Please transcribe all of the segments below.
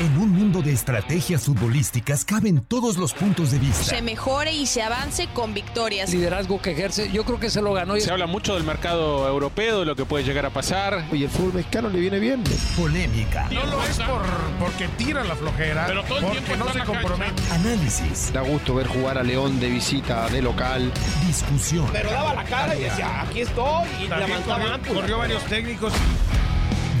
En un mundo de estrategias futbolísticas caben todos los puntos de vista. Se mejore y se avance con victorias. liderazgo que ejerce, yo creo que se lo ganó. Se habla mucho del mercado europeo, de lo que puede llegar a pasar. Y el fútbol mexicano le viene bien. Polémica. No lo es por, porque tira la flojera, Pero todo el porque tiempo no se la compromete. Análisis. Da gusto ver jugar a León de visita, de local. Discusión. Pero daba la cara y decía, aquí estoy, y También levantaba corrió, corrió varios técnicos.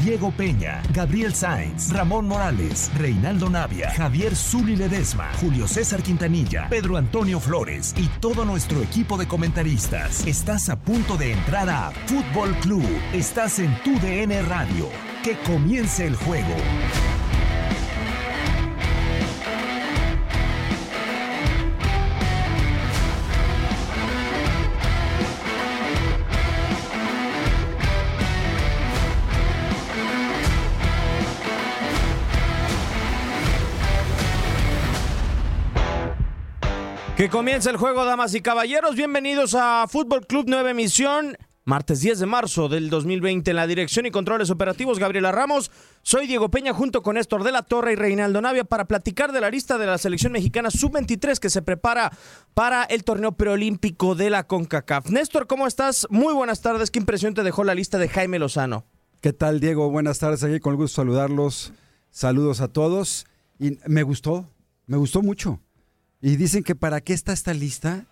Diego Peña, Gabriel Sainz, Ramón Morales, Reinaldo Navia, Javier Zuli Ledesma, Julio César Quintanilla, Pedro Antonio Flores y todo nuestro equipo de comentaristas. Estás a punto de entrar a Fútbol Club. Estás en tu DN Radio. Que comience el juego. Que comience el juego, damas y caballeros. Bienvenidos a Fútbol Club Nueva Emisión. Martes 10 de marzo del 2020 en la dirección y controles operativos Gabriela Ramos. Soy Diego Peña junto con Néstor de la Torre y Reinaldo Navia para platicar de la lista de la selección mexicana sub-23 que se prepara para el torneo preolímpico de la CONCACAF. Néstor, ¿cómo estás? Muy buenas tardes. ¿Qué impresión te dejó la lista de Jaime Lozano? ¿Qué tal, Diego? Buenas tardes aquí, con el gusto saludarlos. Saludos a todos. Y me gustó, me gustó mucho. Y dicen que para qué está esta lista?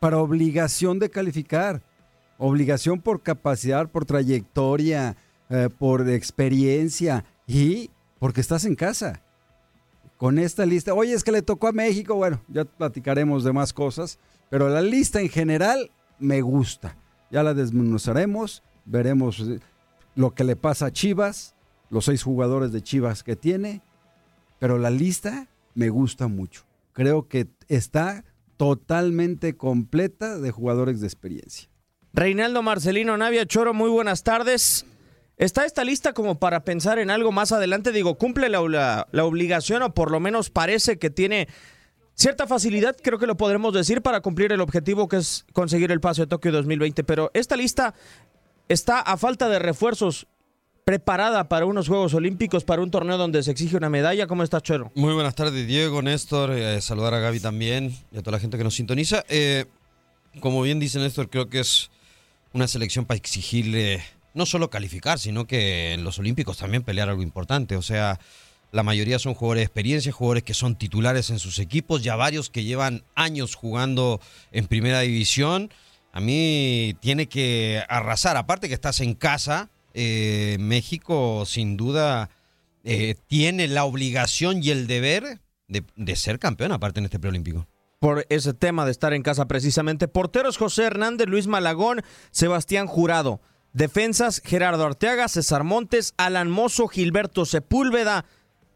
Para obligación de calificar. Obligación por capacidad, por trayectoria, eh, por experiencia y porque estás en casa. Con esta lista, oye, es que le tocó a México, bueno, ya platicaremos de más cosas, pero la lista en general me gusta. Ya la desmenuzaremos, veremos eh, lo que le pasa a Chivas, los seis jugadores de Chivas que tiene, pero la lista me gusta mucho. Creo que está totalmente completa de jugadores de experiencia. Reinaldo Marcelino Navia Choro, muy buenas tardes. ¿Está esta lista como para pensar en algo más adelante? Digo, cumple la, obligación o por lo menos parece que tiene cierta facilidad, creo que lo podremos decir, para cumplir el objetivo que es conseguir el paso de Tokio 2020. Pero esta lista está a falta de refuerzos preparada para unos Juegos Olímpicos, para un torneo donde se exige una medalla. ¿Cómo está Choro? Muy buenas tardes, Diego, Néstor. eh, saludar a Gaby también y a toda la gente que nos sintoniza. Eh, como bien dice Néstor, creo que es una selección para exigirle no solo calificar, sino que en los Olímpicos también pelear algo importante. O sea, la mayoría son jugadores de experiencia, jugadores que son titulares en sus equipos, ya varios que llevan años jugando en primera división. A mí tiene que arrasar. Aparte que estás en casa, eh, México sin duda eh, tiene la obligación y el deber de, ser campeón aparte en este preolímpico. por ese tema de estar en casa precisamente. Porteros José Hernández, Luis Malagón, Sebastián Jurado. Defensas, Gerardo Arteaga, César Montes, Alan Mozo, Gilberto Sepúlveda.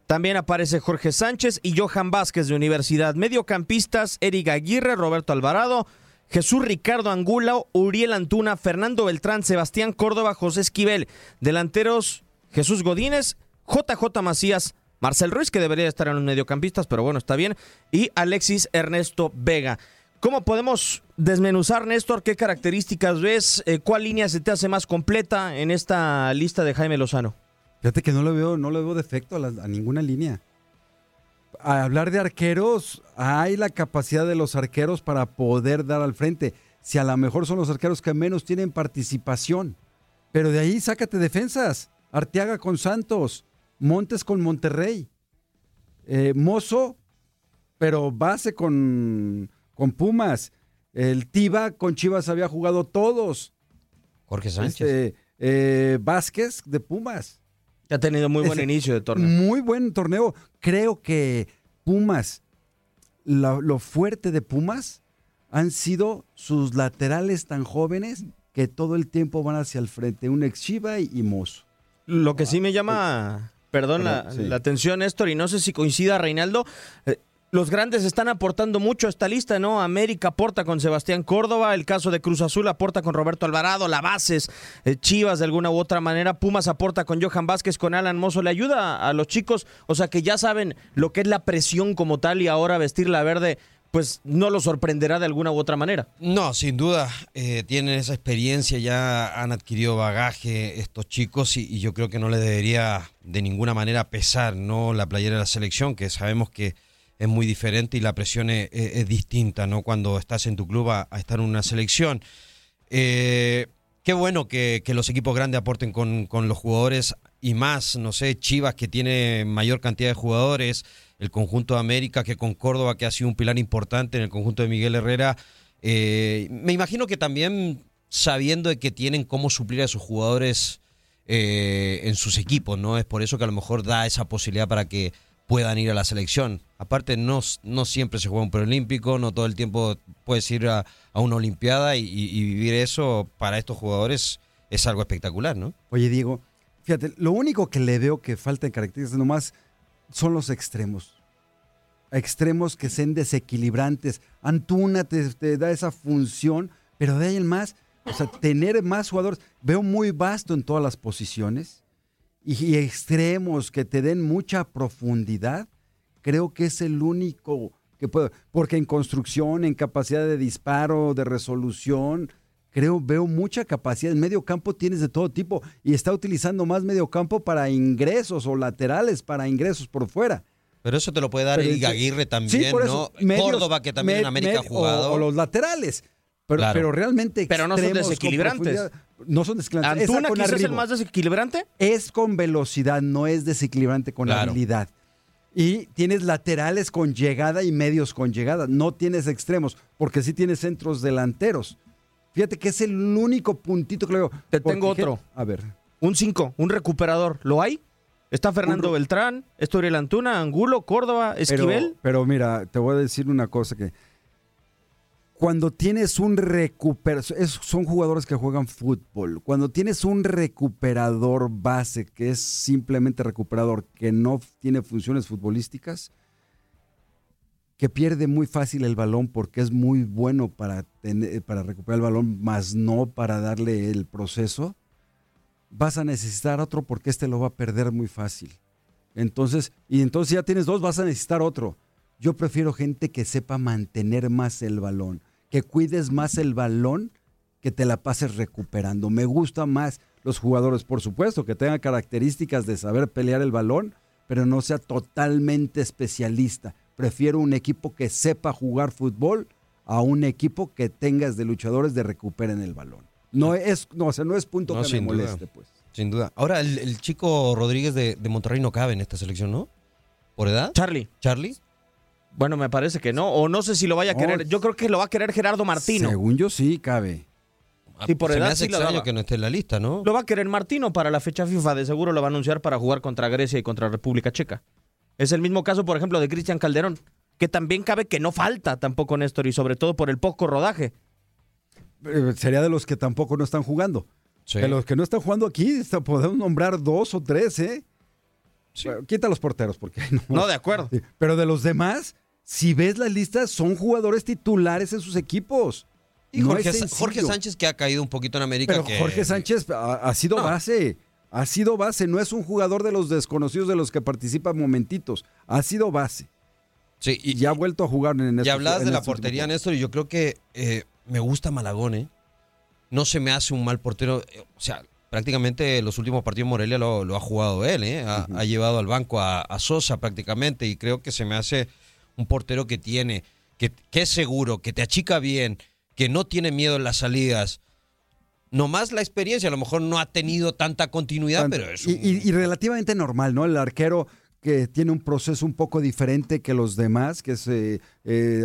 También aparece Jorge Sánchez y Johan Vázquez de Universidad. Mediocampistas, Eric Aguirre, Roberto Alvarado, Jesús Ricardo Angulo, Uriel Antuna, Fernando Beltrán, Sebastián Córdoba, José Esquivel. Delanteros, Jesús Godínez, JJ Macías, Marcel Ruiz, que debería estar en los mediocampistas, pero bueno, está bien. Y Alexis Ernesto Vega. ¿Cómo podemos desmenuzar, Néstor? ¿Qué características ves? Eh, ¿Cuál línea se te hace más completa en esta lista de Jaime Lozano? Fíjate que no le veo, no le veo defecto a ninguna línea. A hablar de arqueros, hay la capacidad de los arqueros para poder dar al frente. Si a lo mejor son los arqueros que menos tienen participación. Pero de ahí sácate defensas. Arteaga con Santos, Montes con Monterrey, eh, Mozo, pero base con, con Pumas. El Tiba con Chivas había jugado todos. Jorge Sánchez. Este, eh, Vázquez de Pumas. Ha tenido muy buen inicio de torneo. Muy buen torneo. Creo que Pumas, la- lo fuerte de Pumas han sido sus laterales tan jóvenes que todo el tiempo van hacia el frente. Un ex Chiva y, y Mozo. Lo que sí me llama, perdón, la, Perdón, sí. la atención, Néstor, y no sé si coincida Reinaldo. eh, los grandes están aportando mucho a esta lista, ¿no? América aporta con Sebastián Córdoba, el caso de Cruz Azul aporta con Roberto Alvarado, la Bases, eh, Chivas de alguna u otra manera, Pumas aporta con Johan Vázquez, con Alan Mozo, le ayuda a los chicos, o sea que ya saben lo que es la presión como tal y ahora vestir la verde, pues no los sorprenderá de alguna u otra manera. No, sin duda, eh, tienen esa experiencia, ya han adquirido bagaje estos chicos y, y yo creo que no les debería de ninguna manera pesar no la playera de la selección, que sabemos que es muy diferente y la presión es, distinta, ¿no? Cuando estás en tu club a, estar en una selección. Eh, qué bueno que, que los equipos grandes aporten con, con los jugadores y más, no sé, Chivas que tiene mayor cantidad de jugadores, el conjunto de América que con Córdoba que ha sido un pilar importante en el conjunto de Miguel Herrera. Eh, me imagino que también sabiendo de que tienen cómo suplir a sus jugadores eh, en sus equipos, ¿no? Es por eso que a lo mejor da esa posibilidad para que puedan ir a la selección. Aparte, no, no siempre se juega un preolímpico, no todo el tiempo puedes ir a, a una olimpiada y, vivir eso para estos jugadores es algo espectacular, ¿no? Oye, Diego, fíjate, lo único que le veo que falta en características nomás son los extremos. Extremos que sean desequilibrantes. Antuna te, te da esa función, pero de ahí en más, o sea, tener más jugadores. Veo muy vasto en todas las posiciones y, extremos que te den mucha profundidad. Creo que es el único que puedo. Porque en construcción, en capacidad de disparo, de resolución, creo, veo mucha capacidad. En medio campo tienes de todo tipo y está utilizando más medio campo para ingresos o laterales para ingresos por fuera. Pero eso te lo puede dar eso- Aguirre Sí, también, ¿no? medios- Córdoba, que también en América ha me- jugado. O, o los laterales. Pero, Claro. pero realmente Pero no son desequilibrantes. No son desequilibrantes. ¿Antuna quizás es el más desequilibrante? Es con velocidad, no es desequilibrante con Claro. habilidad. Y tienes laterales con llegada y medios con llegada. No tienes extremos, porque sí tienes centros delanteros. Fíjate que es el único puntito que le veo. Te Porque tengo otro. A ver. Un 5, un recuperador. ¿Lo hay? Está Fernando Beltrán, está Uriel Antuna, Angulo, Córdoba, Esquivel. Pero, pero mira, te voy a decir una cosa que cuando tienes un recuperador, son jugadores que juegan fútbol, cuando tienes un recuperador base que es simplemente recuperador, que no tiene funciones futbolísticas, que pierde muy fácil el balón porque es muy bueno para, tener, para recuperar el balón, más no para darle el proceso, vas a necesitar otro porque este lo va a perder muy fácil. Entonces, y entonces ya tienes dos, vas a necesitar otro. Yo prefiero gente que sepa mantener más el balón, que cuides más el balón, que te la pases recuperando. Me gusta más los jugadores, por supuesto, que tengan características de saber pelear el balón, pero no sea totalmente especialista. Prefiero un equipo que sepa jugar fútbol a un equipo que tengas de luchadores de recuperen el balón. No es, no, o sea, no es punto No, que me duda. moleste, pues. Sin duda. Ahora, el, el chico Rodríguez de, de Monterrey no cabe en esta selección, ¿no? ¿Por edad? Charlie. ¿Charlie? Bueno, me parece que no. O no sé si lo vaya a querer. Yo creo que lo va a querer Gerardo Martino. Según yo sí cabe. Sí, por Se me edad hace sí lo extraño daba. que no esté en la lista, ¿no? Lo va a querer Martino para la fecha FIFA. De seguro lo va a anunciar para jugar contra Grecia y contra República Checa. Es el mismo caso, por ejemplo, de Cristian Calderón, que también cabe que no falta tampoco Néstor y sobre todo por el poco rodaje. Eh, Sería de los que tampoco no están jugando. De los que no están jugando aquí, está- podemos nombrar dos o tres, ¿eh? Bueno, quita los porteros, porque no. No, de acuerdo. Sí, Pero de los demás, si ves la lista, son jugadores titulares en sus equipos. Y No Jorge, Sánchez que ha caído un poquito en América. Pero que- Jorge Sánchez ha, ha sido No. base. Ha sido base. No es un jugador de los desconocidos de los que participan momentitos. Ha sido base. Sí, y, ha vuelto a jugar en Y estos- hablabas en de la portería, últimos Néstor, y yo creo que eh, me gusta Malagón, ¿eh? No se me hace un mal portero. eh, O sea, prácticamente los últimos partidos Morelia lo, lo ha jugado él, ¿eh? Ha, ha llevado al banco a, a Sosa prácticamente y creo que se me hace un portero que tiene, que, que es seguro, que te achica bien, que no tiene miedo en las salidas. Nomás la experiencia, a lo mejor no ha tenido tanta continuidad, Tanto- pero es y, un- y- y relativamente normal, ¿no? El arquero que tiene un proceso un poco diferente que los demás, que es, eh,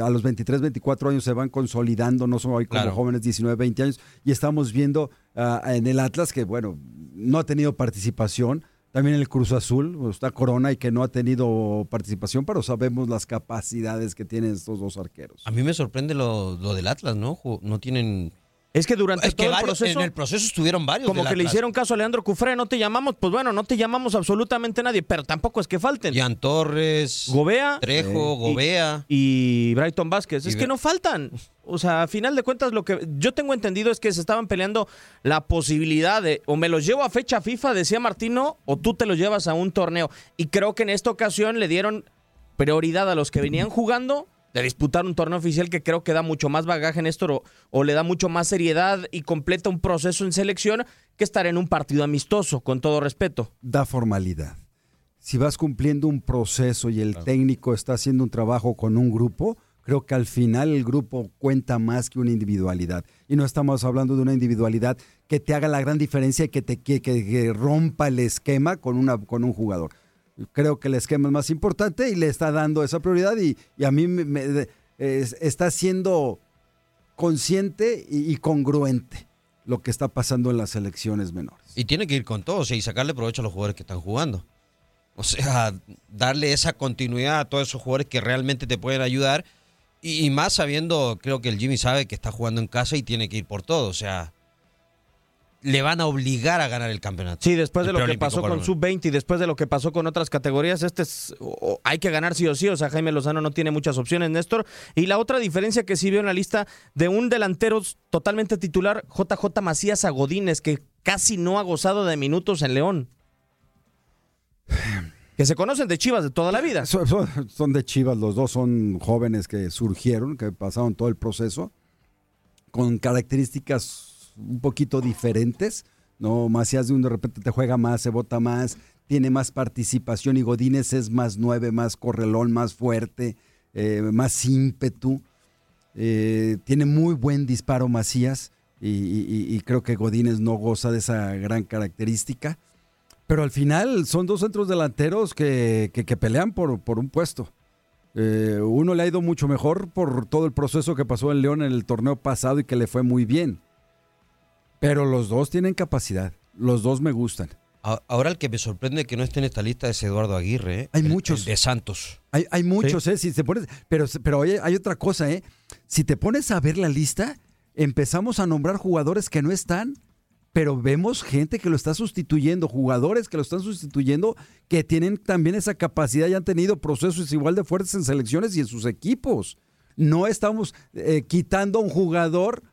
a los 23, 24 años se van consolidando, no son hoy como Claro. jóvenes 19, 20 años, y estamos viendo ah, en el Atlas que, bueno, no ha tenido participación, también el Cruz Azul, está Corona y que no ha tenido participación, pero sabemos las capacidades que tienen estos dos arqueros. A mí me sorprende lo, lo del Atlas, ¿no? No tienen... Es que durante Es que todo el varios- proceso... En el proceso estuvieron varios Como que le hicieron caso a Leandro Cufré, no te llamamos, pues bueno, no te llamamos absolutamente nadie, pero tampoco es que falten. Jan Torres, Gobea, Trejo, y- Gobea. y Brighton Vázquez. Y Es que no faltan. O sea, a final de cuentas, lo que yo tengo entendido es que se estaban peleando la posibilidad de o me los llevo a fecha FIFA, decía Martino, o tú te los llevas a un torneo. Y creo que en esta ocasión le dieron prioridad a los que venían jugando de disputar un torneo oficial que creo que da mucho más bagaje en esto o, o le da mucho más seriedad y completa un proceso en selección que estar en un partido amistoso, con todo respeto. da formalidad. Si vas cumpliendo un proceso y el técnico está haciendo un trabajo con un grupo, creo que al final el grupo cuenta más que una individualidad. Y no estamos hablando de una individualidad que te haga la gran diferencia y que te que- que rompa el esquema con, una, con un jugador. Creo que el esquema es más importante y le está dando esa prioridad y, a mí me, me- es- está siendo consciente y, y congruente lo que está pasando en las selecciones menores. Y tiene que ir con todo, o sea, y sacarle provecho a los jugadores que están jugando. O sea, darle esa continuidad a todos esos jugadores que realmente te pueden ayudar. Y, y más sabiendo, creo que el Jimmy sabe que está jugando en casa y tiene que ir por todo. O sea, le van a obligar a ganar el campeonato. Sí, después de lo que pasó con perdón. Sub-20 y después de lo que pasó con otras categorías, este es, hay que ganar sí o sí. O sea, Jaime Lozano no tiene muchas opciones, Néstor. Y la otra diferencia que sí veo en la lista de un delantero totalmente titular, JJ Macías Agodínez, que casi no ha gozado de minutos en León. Que se conocen de Chivas de toda la vida. Son, son- son de Chivas, los dos son jóvenes que surgieron, que pasaron todo el proceso, con características un poquito diferentes. No, Macías de un de repente te juega más, se bota más, tiene más participación y Godínez es más nueve, más correlón, más fuerte, eh, más ímpetu. Eh, tiene muy buen disparo Macías y, creo que Godínez no goza de esa gran característica. Pero al final son dos centros delanteros que, que- que pelean por, por un puesto. Eh, uno le ha ido mucho mejor por todo el proceso que pasó en León en el torneo pasado y que le fue muy bien. Pero los dos tienen capacidad. Los dos me gustan. Ahora el que me sorprende que no esté en esta lista es Eduardo Aguirre. ¿eh? Hay El- muchos. el de Santos. Hay, hay muchos, ¿eh? Si te pones, pero, pero hay otra cosa, ¿eh? Si te pones a ver la lista, empezamos a nombrar jugadores que no están, pero vemos gente que lo está sustituyendo, jugadores que lo están sustituyendo, que tienen también esa capacidad y han tenido procesos igual de fuertes en selecciones y en sus equipos. No estamos eh, quitando a un jugador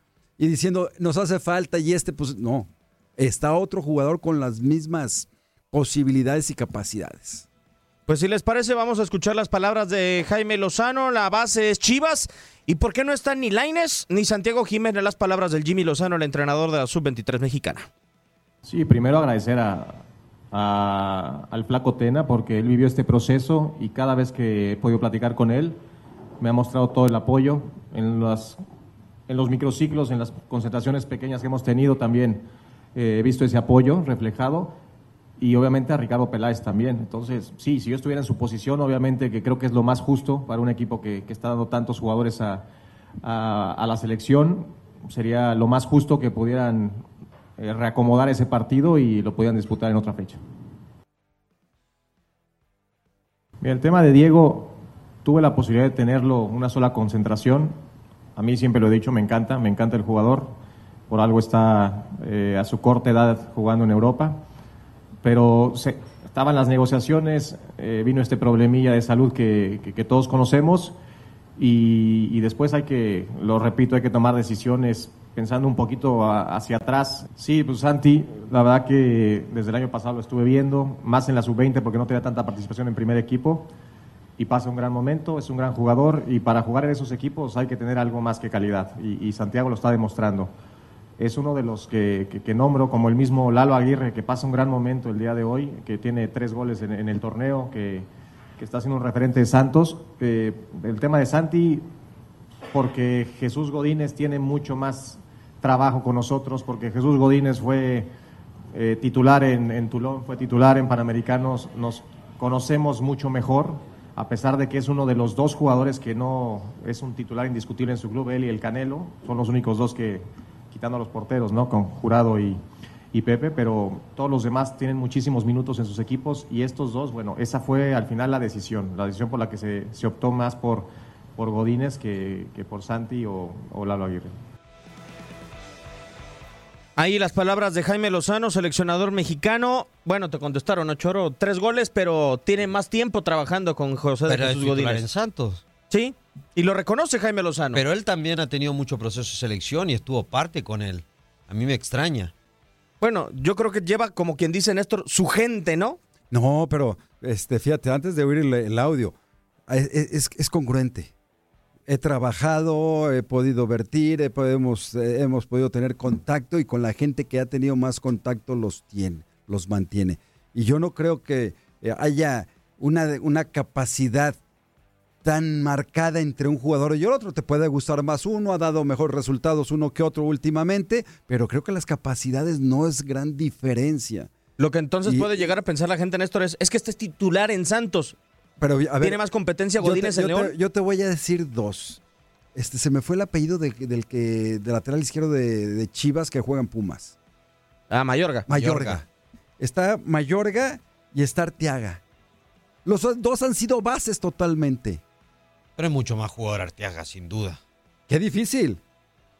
y diciendo, nos hace falta y este, pues no. Está otro jugador con las mismas posibilidades y capacidades. Pues si les parece, vamos a escuchar las palabras de Jaime Lozano. La base es Chivas. ¿Y por qué no están ni Laines ni Santiago Jiménez? Las palabras del Jimmy Lozano, el entrenador de la Sub-23 mexicana. Sí, primero agradecer a, a- al flaco Tena porque él vivió este proceso y cada vez que he podido platicar con él me ha mostrado todo el apoyo en, las, en los microciclos, en las concentraciones pequeñas que hemos tenido también eh, he visto ese apoyo reflejado y obviamente a Ricardo Peláez también. Entonces, sí, si yo estuviera en su posición, obviamente que creo que es lo más justo para un equipo que, que está dando tantos jugadores a, a- a la selección, sería lo más justo que pudieran eh, reacomodar ese partido y lo pudieran disputar en otra fecha. Mira, el tema de Diego, tuve la posibilidad de tenerlo una sola concentración. A mí siempre lo he dicho, me encanta, me encanta el jugador. por algo está eh, a su corta edad jugando en Europa, pero estaban las negociaciones, eh, vino este problemilla de salud que, todos conocemos y, después hay que, lo repito, hay que tomar decisiones pensando un poquito hacia atrás. Sí, pues Santi, la verdad que desde el año pasado lo estuve viendo, más en la sub-20 porque no tenía tanta participación en primer equipo y pasa un gran momento, es un gran jugador y para jugar en esos equipos hay que tener algo más que calidad y, Santiago lo está demostrando. Es uno de los que, que, nombro, como el mismo Lalo Aguirre, que pasa un gran momento el día de hoy, que tiene tres goles en, en el torneo, que, que, está siendo un referente de Santos. Eh, el tema de Santi, porque Jesús Godínez tiene mucho más trabajo con nosotros, porque Jesús Godínez fue eh, titular en, en Tulón, fue titular en Panamericanos, nos conocemos mucho mejor, a pesar de que es uno de los dos jugadores que no es un titular indiscutible en su club, él y el Canelo, son los únicos dos que, quitando a los porteros, ¿no? Con Jurado y, Pepe, pero todos los demás tienen muchísimos minutos en sus equipos y estos dos, bueno, esa fue al final la decisión, la decisión por la que se, se optó más por, por Godínez que, que por Santi o, o Lalo Aguirre. Ahí las palabras de Jaime Lozano, seleccionador mexicano. Bueno, te contestaron, Ochoro, tres goles, pero tiene más tiempo trabajando con José pero de Jesús Godínez. en Santos. Sí, y lo reconoce Jaime Lozano. Pero él también ha tenido mucho proceso de selección y estuvo parte con él. A mí me extraña. Bueno, yo creo que lleva, como quien dice Néstor, su gente, ¿no? No, pero este, fíjate, antes de oír el, el audio, es, es, es, congruente. He trabajado, he podido vertir, he, podemos, eh, hemos podido tener contacto y con la gente que ha tenido más contacto los tiene, los mantiene. Y yo no creo que eh, haya una, una capacidad tan marcada entre un jugador y el otro. Te puede gustar más uno, ha dado mejores resultados uno que otro últimamente, pero creo que las capacidades no es gran diferencia. Lo que entonces y, puede llegar a pensar la gente, Néstor, es, es que este es titular en Santos. Pero, a ver, ¿Tiene más competencia Godínez yo te, en yo León? Te, yo te voy a decir dos. Este, se me fue el apellido de, del que de lateral izquierdo de, de, Chivas que juegan Pumas. Ah, Mayorga. Mayorga. Mayorga. Está Mayorga y está Arteaga. Los dos han sido bases totalmente. Pero es mucho más jugador Arteaga, sin duda. Qué difícil.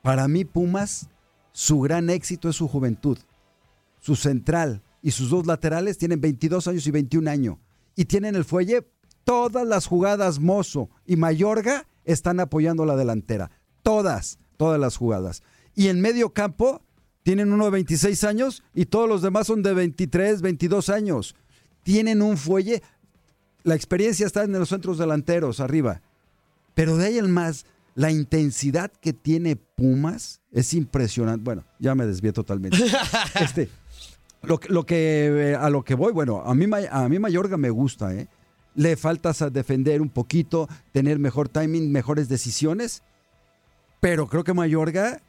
Para mí, Pumas, su gran éxito es su juventud. Su central y sus dos laterales tienen 22 años y 21 años. Y tienen el fuelle, todas las jugadas Mozo y Mayorga están apoyando la delantera. Todas, todas las jugadas. Y en medio campo tienen uno de 26 años y todos los demás son de 23, 22 años. Tienen un fuelle. La experiencia está en los centros delanteros, arriba. Pero de ahí el más, la intensidad que tiene Pumas es impresionante. Bueno, ya me desvié totalmente. este, lo, lo, que, a lo que voy, bueno, a mí, a mí Mayorga me gusta, ¿eh? Le falta defender un poquito, tener mejor timing, mejores decisiones. Pero creo que Mayorga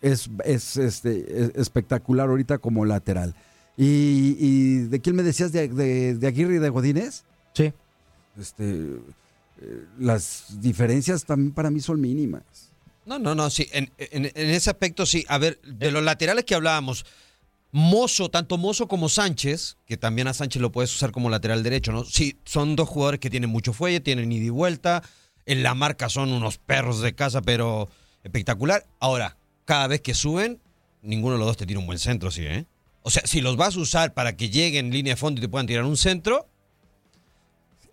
es, es, este, es espectacular ahorita como lateral. ¿Y, y de quién me decías? ¿De, de, de Aguirre y de Godínez? Sí. Este las diferencias también para mí son mínimas. No, no, no, sí, en, en, en, ese aspecto sí. A ver, de los laterales que hablábamos, Mozo, tanto Mozo como Sánchez, que también a Sánchez lo puedes usar como lateral derecho, ¿no? Sí, son dos jugadores que tienen mucho fuelle, tienen ida y vuelta, en la marca son unos perros de casa, pero espectacular. Ahora, cada vez que suben, ninguno de los dos te tira un buen centro, sí, ¿eh? O sea, si los vas a usar para que lleguen en línea de fondo y te puedan tirar un centro,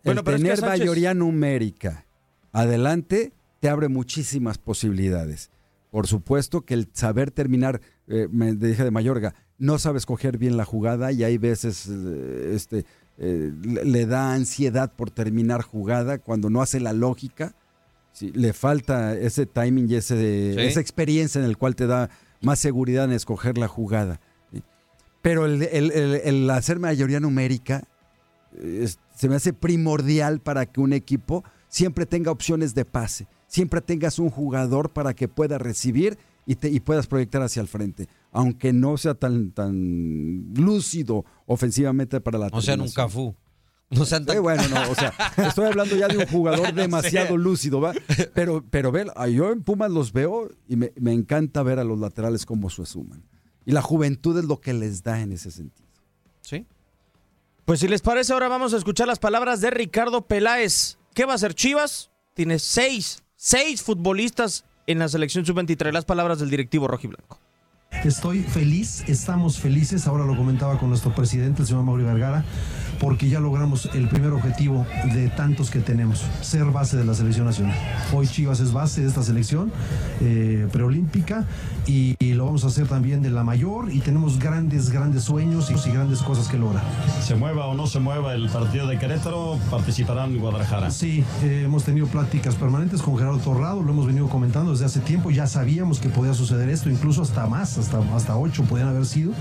bueno, el pero tener es que Sánchez... mayoría numérica adelante te abre muchísimas posibilidades. Por supuesto que el saber terminar, eh, me dije de Mayorga, no sabe escoger bien la jugada y hay veces eh, este, eh, le da ansiedad por terminar jugada cuando no hace la lógica. Sí, le falta ese timing y ese, ¿Sí? esa experiencia en el cual te da más seguridad en escoger la jugada. Pero el, el, el, el hacer mayoría numérica es, se me hace primordial para que un equipo siempre tenga opciones de pase, siempre tengas un jugador para que pueda recibir y, te, y puedas proyectar hacia el frente, aunque no sea tan, tan lúcido ofensivamente para la O sea, un Cafú. No sean tan... Sí, bueno, no, o sea, estoy hablando ya de un jugador demasiado lúcido, ¿va? Pero, pero ve, yo en Pumas los veo y me, me encanta ver a los laterales cómo se suman. Y la juventud es lo que les da en ese sentido. Sí. Pues si les parece, ahora vamos a escuchar las palabras de Ricardo Peláez. ¿Qué va a hacer Chivas? Tiene seis, seis futbolistas en la selección sub-23. Las palabras del directivo rojiblanco. Estoy feliz, estamos felices, ahora lo comentaba con nuestro presidente, el señor Mauri Vergara, porque ya logramos el primer objetivo de tantos que tenemos, ser base de la selección nacional. Hoy Chivas es base de esta selección eh, preolímpica y, y lo vamos a hacer también de la mayor y tenemos grandes, grandes sueños y, y grandes cosas que lograr. Se mueva o no se mueva el partido de Querétaro, participarán en Guadalajara. Sí, eh, hemos tenido pláticas permanentes con Gerardo Torrado, lo hemos venido comentando desde hace tiempo, ya sabíamos que podía suceder esto, incluso hasta más, hasta, hasta ocho podían haber sido.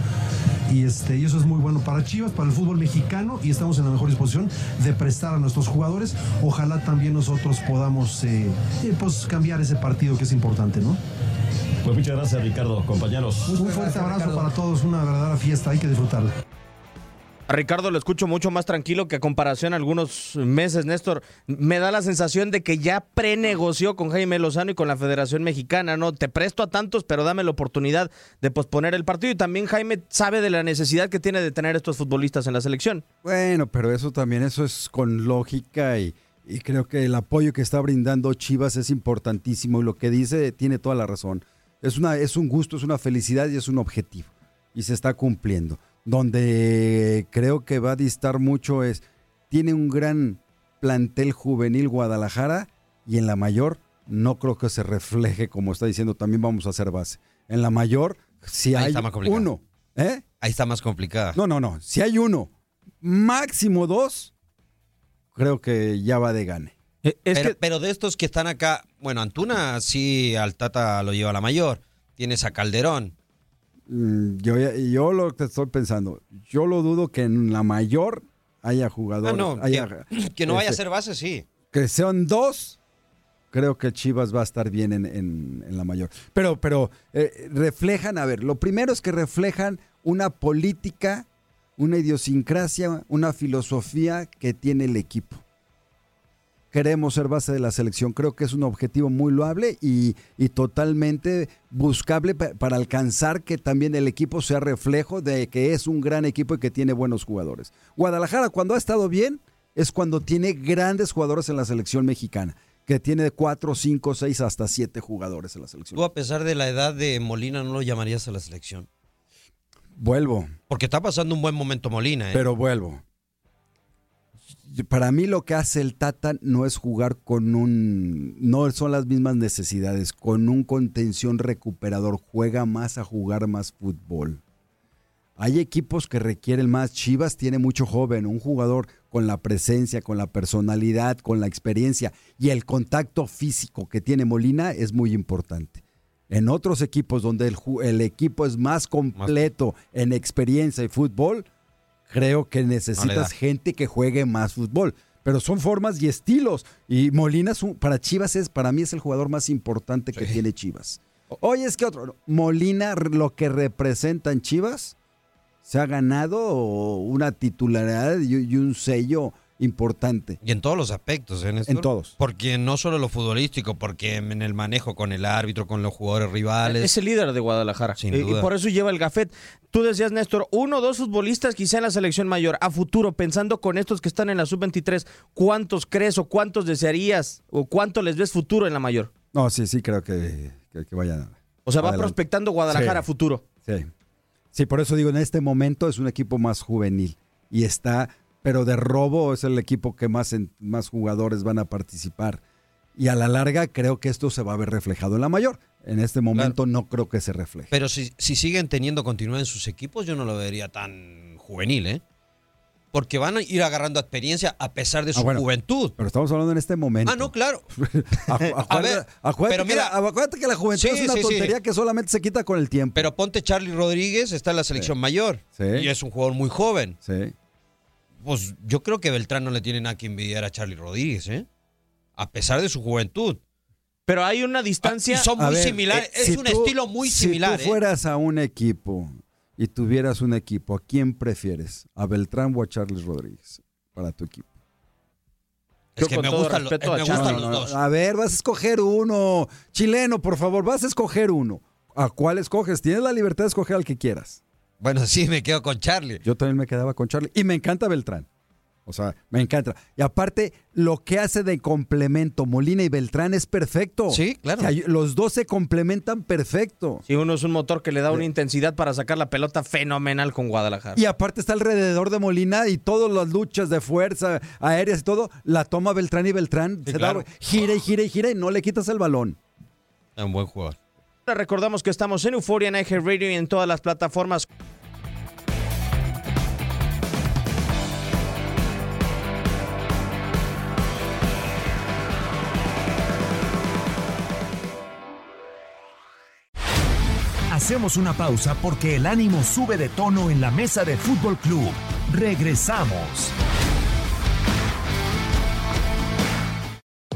Y, este, y eso es muy bueno para Chivas, para el fútbol mexicano y estamos en la mejor disposición de prestar a nuestros jugadores. Ojalá también nosotros podamos eh, eh, pues cambiar ese partido que es importante, ¿no? Pues muchas gracias Ricardo, compañeros. Un fuerte abrazo para todos, una verdadera fiesta, hay que disfrutarla. Ricardo lo escucho mucho más tranquilo que a comparación algunos meses, Néstor. Me da la sensación de que ya prenegoció con Jaime Lozano y con la Federación Mexicana, ¿no? Te presto a tantos, pero dame la oportunidad de posponer el partido. Y también Jaime sabe de la necesidad que tiene de tener estos futbolistas en la selección. Bueno, pero eso también, eso es con lógica y, y creo que el apoyo que está brindando Chivas es importantísimo y lo que dice tiene toda la razón. Es, una, es un gusto, es una felicidad y es un objetivo y se está cumpliendo. Donde creo que va a distar mucho es, tiene un gran plantel juvenil Guadalajara y en la mayor no creo que se refleje como está diciendo, también vamos a hacer base. En la mayor, si Ahí hay está más complicado. uno, ¿eh? Ahí está más complicada. No, no, no. Si hay uno, máximo dos, creo que ya va de gane. pero, pero de estos que están acá, bueno, Antuna sí al Tata lo lleva a la mayor. Tienes a Calderón. Mm, Yo, yo lo que estoy pensando, yo lo dudo que en la mayor haya jugadores. Ah, no, haya- que, que no vaya a este, ser base, sí. Que sean dos, creo que Chivas va a estar bien en, en- en la mayor. Pero, pero eh, reflejan, a ver, lo primero es que reflejan una política, una idiosincrasia, una filosofía que tiene el equipo. Queremos ser base de la selección. Creo que es un objetivo muy loable y, y totalmente buscable pa- para alcanzar que también el equipo sea reflejo de que es un gran equipo y que tiene buenos jugadores. Guadalajara, cuando ha estado bien, es cuando tiene grandes jugadores en la selección mexicana, que tiene cuatro, cinco, seis, hasta siete jugadores en la selección. Tú a pesar de la edad de Molina no lo llamarías a la selección. Vuelvo, Porque está pasando un buen momento Molina, ¿eh? pero vuelvo. Para mí lo que hace el Tata no es jugar con un, no son las mismas necesidades, con un contención recuperador, juega más a jugar más fútbol. Hay equipos que requieren más. Chivas tiene mucho joven, un jugador con la presencia, con la personalidad, con la experiencia y el contacto físico que tiene Molina es muy importante. En otros equipos donde el, el equipo es más completo en experiencia y fútbol, creo que necesitas gente que juegue más fútbol. Pero son formas y estilos. Y Molina para Chivas es, para mí es el jugador más importante que tiene Chivas. Oye, es que otro, Molina, lo que representa en Chivas, se ha ganado una titularidad y un sello importante. Y en todos los aspectos, ¿eh, Néstor? En todos. Porque no solo lo futbolístico, porque en el manejo con el árbitro, con los jugadores rivales. Es el líder de Guadalajara. Sin Y- por eso lleva el gafet. Tú decías, Néstor, uno o dos futbolistas quizá en la selección mayor. A futuro, pensando con estos que están en la sub-23, ¿cuántos crees o cuántos desearías o cuánto les ves futuro en la mayor? No, sí, sí, creo que, que, que vayan. O sea, va prospectando Guadalajara a futuro. Sí. Sí, por eso digo, en este momento es un equipo más juvenil y está, pero de robo es el equipo que más, en- más jugadores van a participar. Y a la larga creo que esto se va a ver reflejado en la mayor. En este momento no creo que se refleje. Pero si, si siguen teniendo continuidad en sus equipos, yo no lo vería tan juvenil, ¿eh? Porque van a ir agarrando experiencia a pesar de su Ah, bueno, juventud. Pero estamos hablando en este momento. Ah, no, claro. A ver, acuérdate, pero que mira- la, acuérdate que la juventud Sí, es una sí, sí. tontería que solamente se quita con el tiempo. Pero ponte Charlie Rodríguez, está en la selección mayor. Sí. Y es un jugador muy joven. Sí. Pues yo creo que Beltrán no le tiene nada que envidiar a Charlie Rodríguez, ¿eh? A pesar de su juventud. Pero hay una distancia. Y son muy ver, similares. eh, es si un tú- estilo muy si similar, tú ¿eh? fueras a un equipo y tuvieras un equipo, ¿a quién prefieres? ¿A Beltrán o a Charles Rodríguez para tu equipo? Es que me gustan, los- eh, me gustan los dos. A ver, vas a escoger uno. Chileno, por favor, vas a escoger uno. ¿A cuál escoges? Tienes la libertad de escoger al que quieras. Bueno, sí, me quedo con Charlie. Yo también me quedaba con Charlie. Y me encanta Beltrán. O sea, me encanta. Y aparte, lo que hace de complemento Molina y Beltrán es perfecto. Sí, claro. O sea, los dos se complementan perfecto. Si uno es un motor que le da una intensidad para sacar la pelota fenomenal con Guadalajara. Y aparte está alrededor de Molina y todas las luchas de fuerza, aéreas y todo, la toma Beltrán y Beltrán. se claro. da, gira y gira y gira y no le quitas el balón. Es un buen jugador. Recordamos que estamos en Euforia, en Eje Radio y en todas las plataformas. Hacemos una pausa porque el ánimo sube de tono en la mesa de Fútbol Club. Regresamos.